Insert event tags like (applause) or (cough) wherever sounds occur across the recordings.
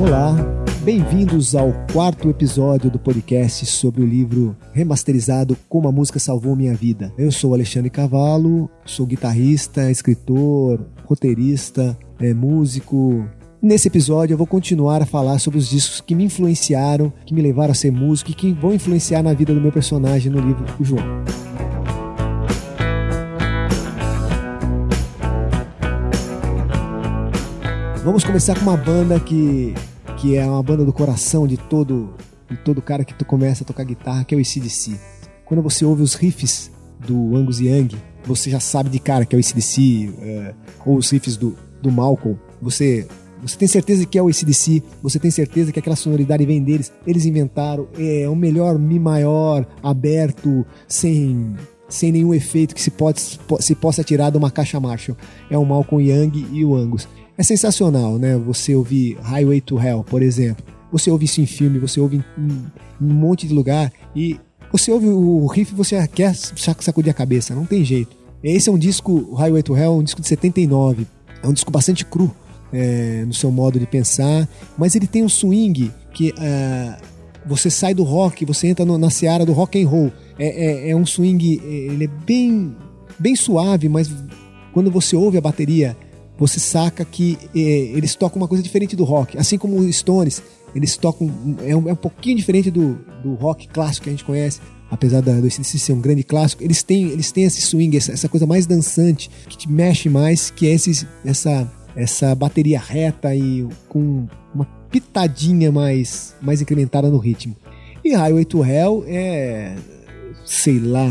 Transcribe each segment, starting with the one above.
Olá, bem-vindos ao quarto episódio do podcast sobre o livro remasterizado Como a Música Salvou Minha Vida. Eu sou Alexandre Cavalo, sou guitarrista, escritor, roteirista, é, músico. Nesse episódio eu vou continuar a falar sobre os discos que me influenciaram, que me levaram a ser músico e que vão influenciar na vida do meu personagem no livro O João. Vamos começar com uma banda que, que é uma banda do coração de todo, de todo cara que tu começa a tocar guitarra, que é o ACDC. Quando você ouve os riffs do Angus Young, você já sabe de cara que é o ACDC, é, ou os riffs do, do Malcolm. Você, você tem certeza que é o ACDC, você tem certeza que aquela sonoridade vem deles. Eles inventaram, é o melhor Mi maior, aberto, sem sem nenhum efeito que se, pode, se possa tirar de uma caixa Marshall. É o Malcolm Young e o Angus é sensacional, né? Você ouvir Highway to Hell, por exemplo. Você ouve isso em filme, você ouve em, um monte de lugar e você ouve o riff e você quer sacudir a cabeça, não tem jeito. Esse é um disco, Highway to Hell, um disco de 79. É um disco bastante cru é, no seu modo de pensar, mas ele tem um swing que é, você sai do rock, você entra no, na seara do rock and roll. É, é, é um swing, é, ele é bem, bem suave, mas quando você ouve a bateria você saca que é, eles tocam uma coisa diferente do rock. Assim como os Stones, eles tocam. É um, é um pouquinho diferente do, do rock clássico que a gente conhece. Apesar da, do ACDC ser um grande clássico, eles têm, eles têm esse swing, essa, essa coisa mais dançante, que te mexe mais, que é esse, essa, essa bateria reta e com uma pitadinha mais, mais incrementada no ritmo. E Highway to Hell é, sei lá,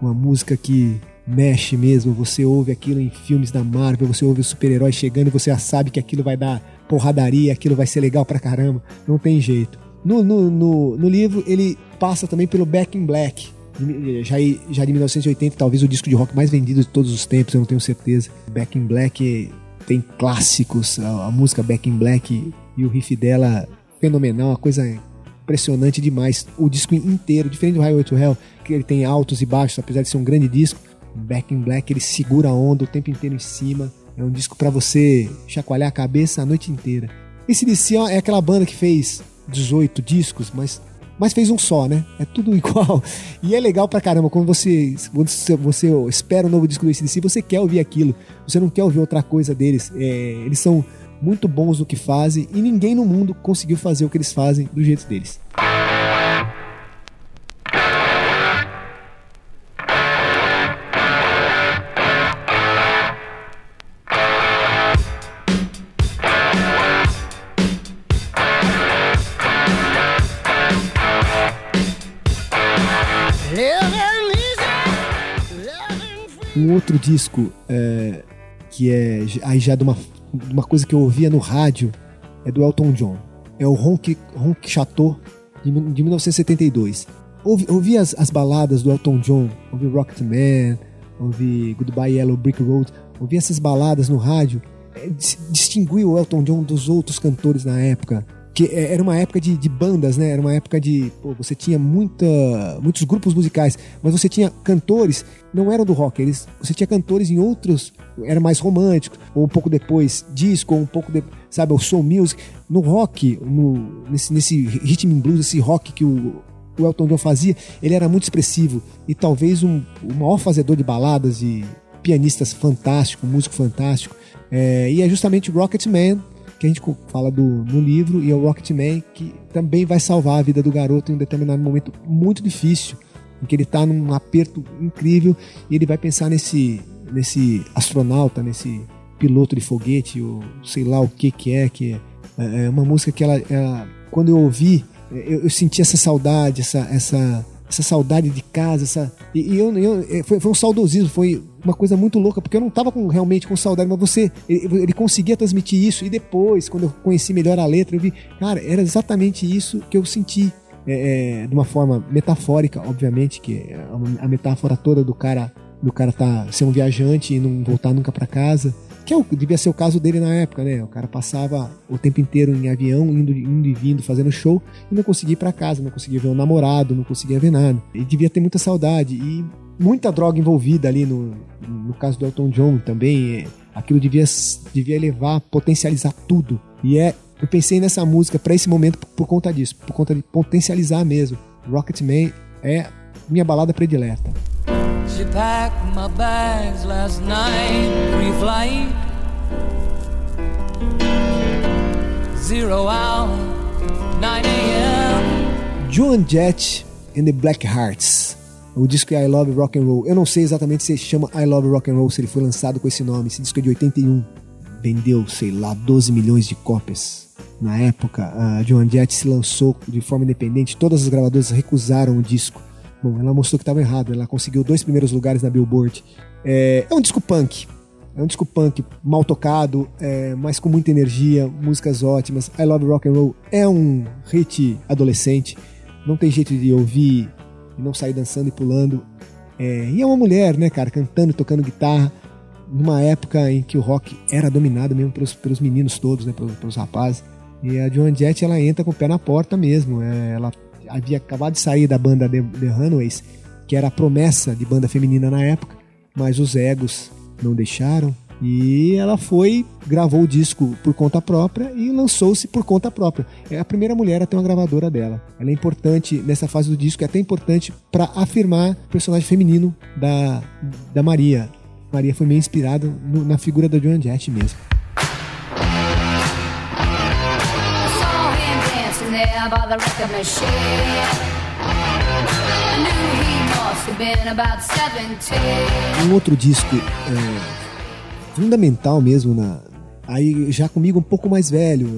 uma, música que mexe mesmo. Você ouve aquilo em filmes da Marvel, você ouve o super-herói chegando e você já sabe que aquilo vai dar porradaria, aquilo vai ser legal pra caramba. Não tem jeito. No, no, no, no livro, ele passa também pelo Back in Black. Já, já de 1980, talvez o disco de rock mais vendido de todos os tempos, eu não tenho certeza. Back in Black tem clássicos, a música Back in Black e o riff dela fenomenal, uma coisa impressionante demais. O disco inteiro, diferente do Highway to Hell, que ele tem altos e baixos, apesar de ser um grande disco, Back in Black ele segura a onda o tempo inteiro em cima. É um disco para você chacoalhar a cabeça a noite inteira. Esse DC é aquela banda que fez 18 discos, mas, mas fez um só, né? É tudo (laughs) igual. E é legal pra caramba quando você, quando você espera um novo disco do ACDC, você quer ouvir aquilo. Você não quer ouvir outra coisa deles. É, eles são muito bons no que fazem e ninguém no mundo conseguiu fazer o que eles fazem do jeito deles. Um outro disco é, que é aí já de uma, uma coisa que eu ouvia no rádio é do Elton John. É o Ronk, Ronk Chateau de, de 1972. Ouvi, ouvi as, as, baladas do Elton John, ouvi Rocket Man, ouvi Goodbye Yellow Brick Road, ouvi essas baladas no rádio. É, distinguiu o Elton John dos outros cantores na época que é, era uma época de, de, bandas, né? Era uma época de. Pô, você tinha muita, muitos grupos musicais, mas você tinha cantores, não eram do rock, eles, você tinha cantores em outros, era mais romântico, ou um pouco depois disco, ou um pouco depois, sabe, o soul music. No rock, no, nesse, nesse rhythm blues, esse rock que o, o Elton John fazia, ele era muito expressivo e talvez um, o maior fazedor de baladas e pianistas fantástico, músico fantástico. É, e é justamente Rocket Man que a gente fala do, no livro, e é o Rocketman, que também vai salvar a vida do garoto em um determinado momento muito difícil, em que ele está num aperto incrível e ele vai pensar nesse, nesse astronauta, nesse piloto de foguete, ou sei lá o que que é, que é, é uma música que ela, ela quando eu ouvi, eu, eu senti essa saudade, essa, essa essa saudade de casa, essa. E, e eu, eu é, foi, foi, um saudosismo, foi uma coisa muito louca, porque eu não estava com, realmente com saudade, mas você. Ele, ele, conseguia transmitir isso, e depois, quando eu conheci melhor a letra, eu vi, cara, era exatamente isso que eu senti. É, é, de uma forma metafórica, obviamente, que é a, metáfora toda do cara do cara tá ser um viajante e não voltar nunca para casa que é o, devia ser o caso dele na época, né? O cara passava o tempo inteiro em avião, indo, indo e vindo, fazendo show, e não conseguia ir para casa, não conseguia ver o namorado, não conseguia ver nada. Ele devia ter muita saudade e muita droga envolvida ali no, no caso do Elton John também. É, aquilo devia, devia levar, potencializar tudo. E é Eu pensei nessa música para esse momento por, por conta disso, por conta de potencializar mesmo. Rocketman é minha balada predileta. She packed my bags last night, pre-flight. Zero hour, 9 a.m. Joan Jett and the Black Hearts. O disco é I Love Rock and Roll. Eu não sei exatamente se chama I Love Rock and Roll, se ele foi lançado com esse nome. Esse disco é de 81. Vendeu, sei lá, 12 milhões de cópias. Na época, a Joan Jett se lançou de forma independente. Todas as gravadoras recusaram o disco. Bom, ela mostrou que estava errado. Ela conseguiu dois primeiros lugares na Billboard. É, é um disco punk. É um disco punk mal tocado, é, mas com muita energia, músicas ótimas. I Love Rock and Roll é um hit adolescente. Não tem jeito de ouvir e não sair dançando e pulando. É, e é uma mulher, né, cara, cantando e tocando guitarra numa época em que o rock era dominado mesmo pelos, pelos meninos todos, né, pelos, pelos rapazes. E a Joan Jett, ela entra com o pé na porta mesmo. É, ela havia acabado de sair da banda The, The Runaways, que era a promessa de banda feminina na época, mas os egos não deixaram. E ela foi, gravou o disco por conta própria e lançou-se por conta própria. É a primeira mulher a ter uma gravadora dela. Ela é importante nessa fase do disco, é até importante para afirmar o personagem feminino da, da Maria. Maria foi meio inspirada na figura da Joan Jett mesmo. Um outro disco é, fundamental mesmo na, aí já comigo um pouco mais velho,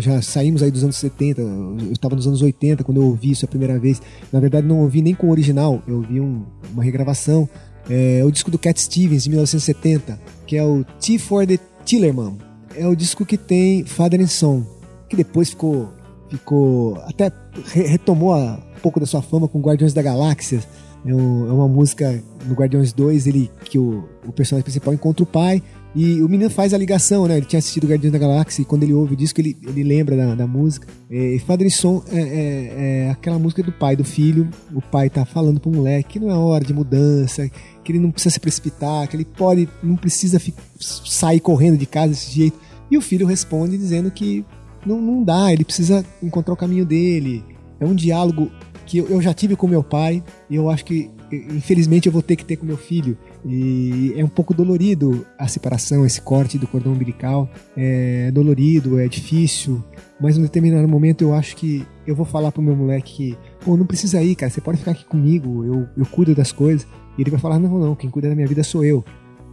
já saímos aí dos anos 70, eu estava nos anos 80 quando eu ouvi isso a primeira vez. Na verdade não ouvi nem com o original, eu ouvi um, uma regravação. É o disco do Cat Stevens de 1970, que é o T for the Tillerman. É o disco que tem Father and Son, que depois ficou ficou até retomou um pouco da sua fama com Guardiões da Galáxia. É, um, é uma música no Guardiões 2 ele, que o, o personagem principal encontra o pai e o menino faz a ligação, né? Ele tinha assistido Guardiões da Galáxia e quando ele ouve o disco ele, ele lembra da, da música. É, e Father Son é, é, é, aquela música do pai, do filho. O pai tá falando pro moleque que não é hora de mudança, que ele não precisa se precipitar, que ele pode, não precisa sair correndo de casa desse jeito. E o filho responde dizendo que não, não dá, ele precisa encontrar o caminho dele. É um diálogo que eu, já tive com meu pai e eu acho que infelizmente eu vou ter que ter com meu filho. E é um pouco dolorido a separação, esse corte do cordão umbilical. É dolorido, é difícil, mas em determinado momento eu acho que eu vou falar pro meu moleque que, pô, não precisa ir, cara, você pode ficar aqui comigo, eu, eu cuido das coisas. E ele vai falar: não, não, quem cuida da minha vida sou eu.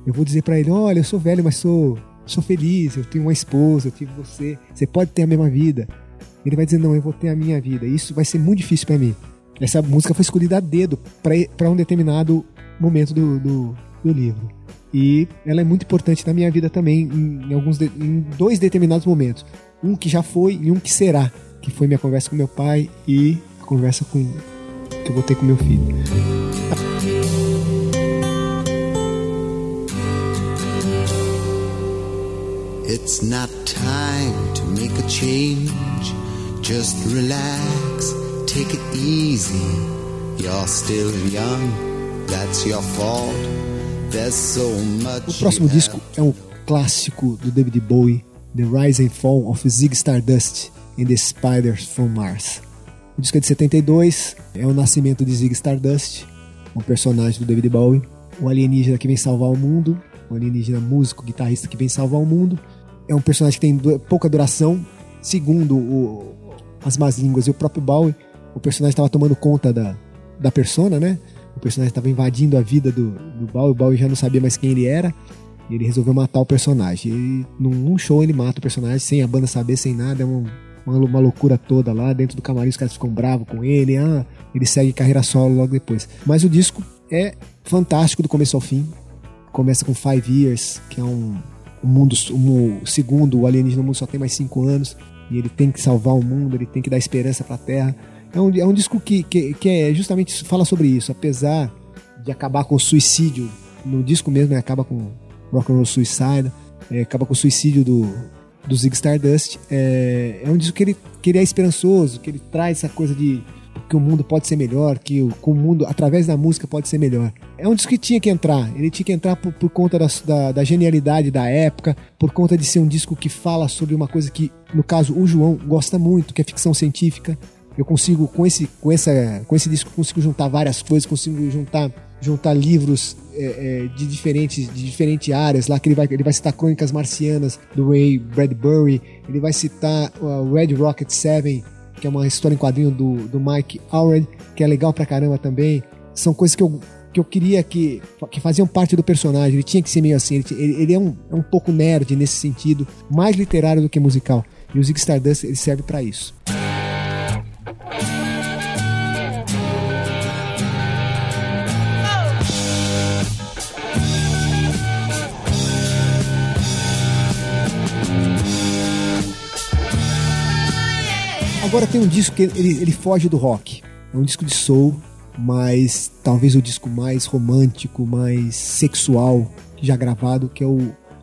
Eu vou dizer para ele: olha, eu sou velho, mas sou sou feliz, eu tenho uma esposa, eu tive você, você pode ter a mesma vida. Ele vai dizer, não, eu vou ter a minha vida. Isso vai ser muito difícil para mim. Essa música foi escolhida a dedo para um determinado momento do, do, do, livro. E ela é muito importante na minha vida também, em, alguns de, em dois determinados momentos. Um que já foi e um que será. Que foi minha conversa com meu pai e a conversa com, que eu vou ter com meu filho. It's not time to make a change. Just relax, take it easy. You're still young, that's your fault. There's so much. O próximo disco é um clássico do David Bowie, The Rise and Fall of Zig Stardust and the Spiders from Mars. O disco é de 72, é o nascimento de Zig Stardust, um personagem do David Bowie, o alienígena que vem salvar o mundo, um alienígena músico, guitarrista que vem salvar o mundo é um personagem que tem pouca duração. Segundo o, as más línguas e o próprio Bowie, o personagem estava tomando conta da, da persona, né? O personagem estava invadindo a vida do, do Bowie, o Bowie já não sabia mais quem ele era. E ele resolveu matar o personagem. E num, num show ele mata o personagem sem a banda saber, sem nada. É uma, uma, uma, loucura toda lá. Dentro do camarim os caras ficam bravos com ele. Ah, ele segue carreira solo logo depois. Mas o disco é fantástico do começo ao fim. Começa com Five Years, que é um, o mundo, o, segundo o alienígena, o mundo só tem mais cinco anos e ele tem que salvar o mundo, ele tem que dar esperança para a Terra. É um, é um disco que, que, que é justamente fala sobre isso, apesar de acabar com o suicídio, no disco mesmo ele acaba com Rock and Roll Suicide, é, acaba com o suicídio do, do Zig Stardust. É, é um disco que ele, que ele é esperançoso, que ele traz essa coisa de que o mundo pode ser melhor, que o, que o, mundo, através da música, pode ser melhor. É um disco que tinha que entrar. Ele tinha que entrar por, por conta da, da, da, genialidade da época, por conta de ser um disco que fala sobre uma coisa que, no caso, o João gosta muito, que é ficção científica. Eu consigo, com esse, com essa, com esse disco, consigo juntar várias coisas, consigo juntar, juntar livros é, é, de diferentes de diferentes áreas lá que ele vai ele vai citar Crônicas Marcianas do Ray Bradbury ele vai citar uh, Red Rocket 7 que é uma história em quadrinho do, do Mike Allred, que é legal pra caramba também. São coisas que eu, que eu queria que, que faziam parte do personagem. Ele tinha que ser meio assim. Ele, ele é, um, é um pouco nerd nesse sentido, mais literário do que musical. E o Zig Stardust ele serve para isso. Agora tem um disco que ele, ele foge do rock. É um disco de soul, mas talvez o disco mais romântico, mais sexual já gravado, que é o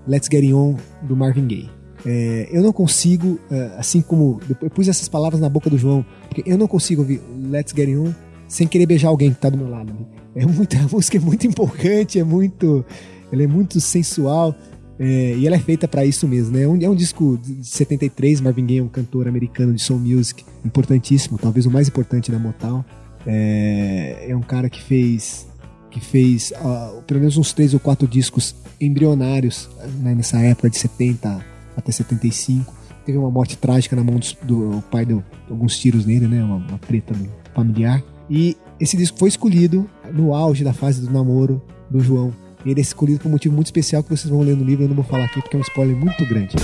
Let's Get It On do Marvin Gaye. É, eu não consigo, é, assim como eu pus essas palavras na boca do João, porque eu não consigo ouvir Let's Get It On sem querer beijar alguém que está do meu lado. É muito, (laughs) a música é muito empolgante, é muito, ela é muito sensual. É, e ela é feita para isso mesmo, né? É um, é um, disco de 73, Marvin Gaye é um cantor americano de soul music importantíssimo, talvez o mais importante da Motown. É, é um cara que fez que fez uh, pelo menos uns três ou quatro discos embrionários né, nessa época de 70 até 75. Teve uma morte trágica na mão do, pai deu alguns tiros nele, né? Uma, uma preta familiar. E esse disco foi escolhido no auge da fase do namoro do João ele é escolhido por um motivo muito especial que vocês vão ler no livro, eu não vou falar aqui porque é um spoiler muito grande.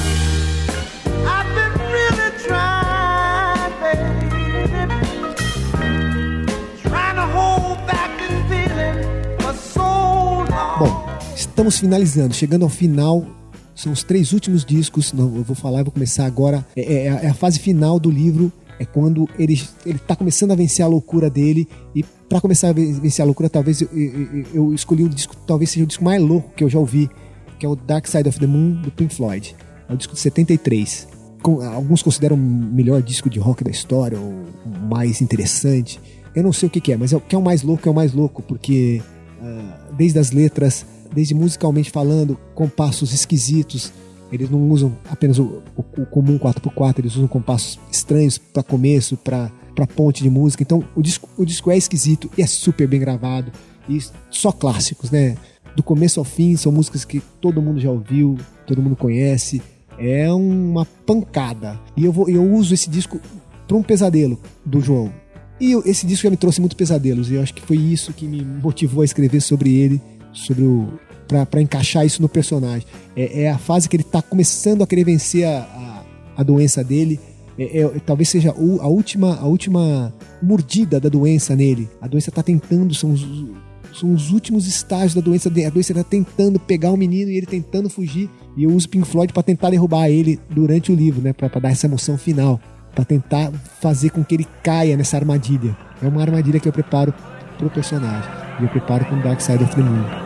Bom, estamos finalizando, chegando ao final. São os três últimos discos. Não, eu vou falar, eu vou começar agora. É, é, é a fase final do livro é quando ele ele está começando a vencer a loucura dele e para começar a vencer a loucura talvez eu, eu, eu, escolhi o disco talvez seja o disco mais louco que eu já ouvi que é o Dark Side of the Moon do Pink Floyd. É o disco de 73 Com, alguns consideram o melhor disco de rock da história ou mais interessante. Eu não sei o que, que é mas é o que é o mais louco é o mais louco porque uh, desde as letras desde musicalmente falando compassos esquisitos eles não usam apenas o, o, o comum 4x4, eles usam compassos estranhos para começo, para ponte de música. Então o disco, o disco é esquisito e é super bem gravado. E só clássicos, né? Do começo ao fim, são músicas que todo mundo já ouviu, todo mundo conhece. É uma pancada. E eu, vou, eu uso esse disco para um pesadelo do João. E eu, esse disco já me trouxe muitos pesadelos. E eu acho que foi isso que me motivou a escrever sobre ele, sobre o, para encaixar isso no personagem. É, é, a fase que ele está começando a querer vencer a, a, a doença dele. É, é, talvez seja a última, a última mordida da doença nele. A doença está tentando, são os, são os últimos estágios da doença. A doença está tentando pegar o menino e ele tentando fugir. E eu uso Pink Floyd para tentar derrubar ele durante o livro, né? Para dar essa emoção final, para tentar fazer com que ele caia nessa armadilha. É uma armadilha que eu preparo pro personagem. E eu preparo com Dark Side of the Moon.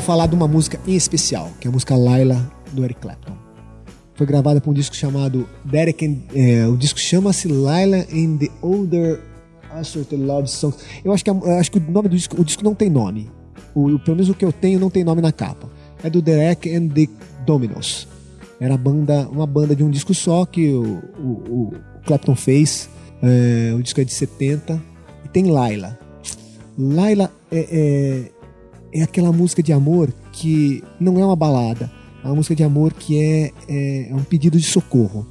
falar de uma música em especial, que é a música Laila do Eric Clapton. Foi gravada para um disco chamado Derek and, é, o disco chama-se Laila and the Older Assorted Love Songs. Eu acho que, eu acho que o nome do disco, o disco não tem nome. O, pelo menos o que eu tenho não tem nome na capa. É do Derek and the Dominos. Era banda, uma banda de um disco só que o, o, o Clapton fez. É, o disco é de 70 e tem Laila. Laila é, é é aquela música de amor que não é uma balada, é uma música de amor que é, é, é um pedido de socorro.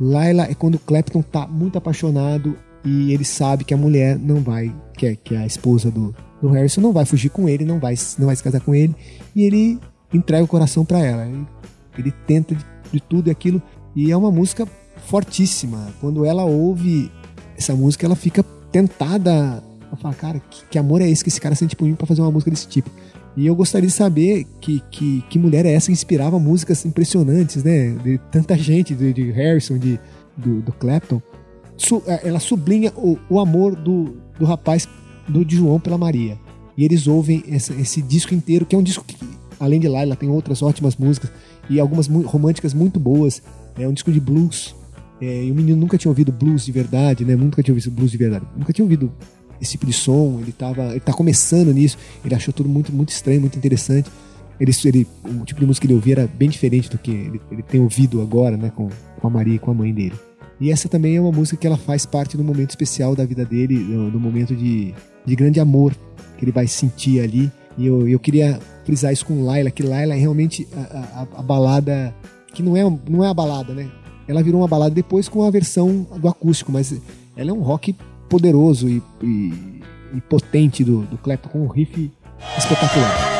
Laila é quando o Clapton tá muito apaixonado e ele sabe que a mulher não vai, que é, que é a esposa do, do Harrison, não vai fugir com ele, não vai, não vai se casar com ele, e ele entrega o coração para ela. Ele, ele tenta de, de tudo e aquilo, e é uma música fortíssima. Quando ela ouve essa música, ela fica tentada Eu falo, cara, que, que, amor é esse que esse cara sente por mim pra fazer uma música desse tipo? E eu gostaria de saber que, que, que mulher é essa que inspirava músicas impressionantes, né? De tanta gente, de, de Harrison, de, do, do Clapton. Su, é, ela sublinha o, o amor do, do rapaz, do João pela Maria. E eles ouvem esse, esse disco inteiro, que é um disco que, além de Laila, tem outras ótimas músicas e algumas românticas muito boas. É um disco de blues. É, e o menino nunca tinha ouvido blues de verdade, né? Nunca tinha ouvido blues de verdade. Nunca tinha ouvido esse tipo de som. Ele tava, ele tá começando nisso. Ele achou tudo muito, muito estranho, muito interessante. Ele, ele, o tipo de música que ele ouvia era bem diferente do que ele, ele tem ouvido agora, né? Com, com a Maria e com a mãe dele. E essa também é uma música que ela faz parte do momento especial da vida dele, do momento de, de grande amor que ele vai sentir ali. E eu, eu queria frisar isso com Laila, que Laila é realmente a, a, a balada que não é, não é a balada, né? Ela virou uma balada depois com a versão do acústico, mas ela é um rock poderoso e, e, e potente do, do Clapton com um riff espetacular.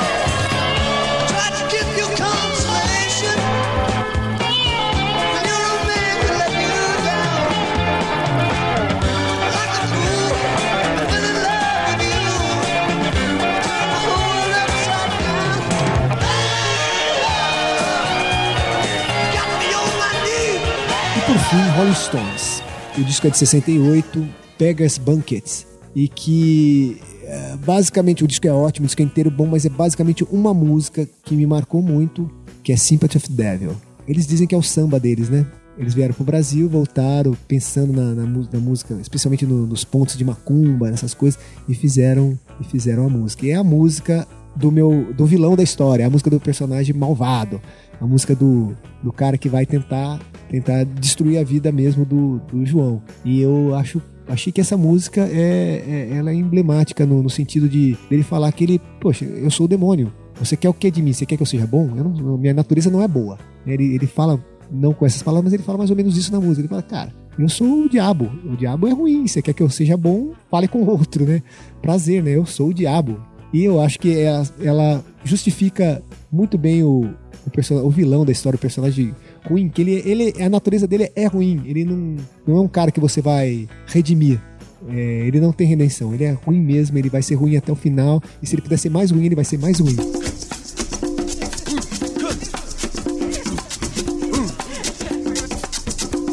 fim, Rolling Stones. O disco é de 68, Beggars Banquets. E que é, basicamente o disco é ótimo, o disco é inteiro bom, mas é basicamente uma música que me marcou muito, que é Sympathy of the Devil. Eles dizem que é o samba deles, né? Eles vieram pro Brasil, voltaram pensando na, na, na música, especialmente no, nos pontos de macumba, nessas coisas, e fizeram e fizeram a música. E é a música do meu do vilão da história, é a música do personagem malvado, a música do, do cara que vai tentar tentar destruir a vida mesmo do, do João. E eu acho achei que essa música é, é ela é emblemática no, no, sentido de dele falar que ele, poxa, eu sou o demônio. Você quer o que de mim? Você quer que eu seja bom? Eu não, minha natureza não é boa. Ele, ele fala, não com essas palavras, mas ele fala mais ou menos isso na música. Ele fala, cara, eu sou o diabo. O diabo é ruim. Você quer que eu seja bom? Fale com outro, né? Prazer, né? Eu sou o diabo. E eu acho que ela, ela justifica muito bem o, o, o vilão da história, o personagem ruim, que ele, ele, a natureza dele é ruim. Ele não, não é um cara que você vai redimir. É, ele não tem redenção. Ele é ruim mesmo, ele vai ser ruim até o final. E se ele puder ser mais ruim, ele vai ser mais ruim.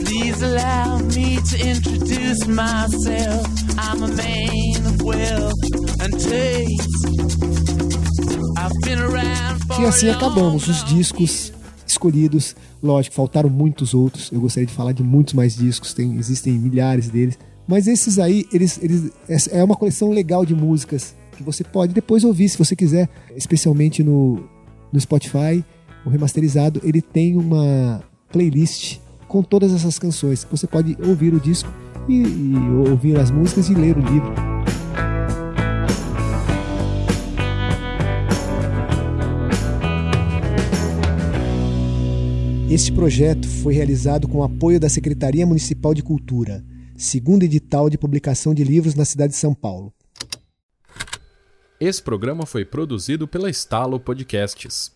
Please allow me to introduce myself. I'm a man of wealth and taste. E assim acabamos os discos escolhidos. Lógico, faltaram muitos outros. Eu gostaria de falar de muitos mais discos, tem, existem milhares deles. Mas esses aí, eles, eles é uma coleção legal de músicas que você pode depois ouvir se você quiser, especialmente no, no Spotify, o remasterizado, ele tem uma playlist com todas essas canções. Você pode ouvir o disco e, e ouvir as músicas e ler o livro. Este projeto foi realizado com o apoio da Secretaria Municipal de Cultura, segundo edital de publicação de livros na cidade de São Paulo. Esse programa foi produzido pela Estalo Podcasts.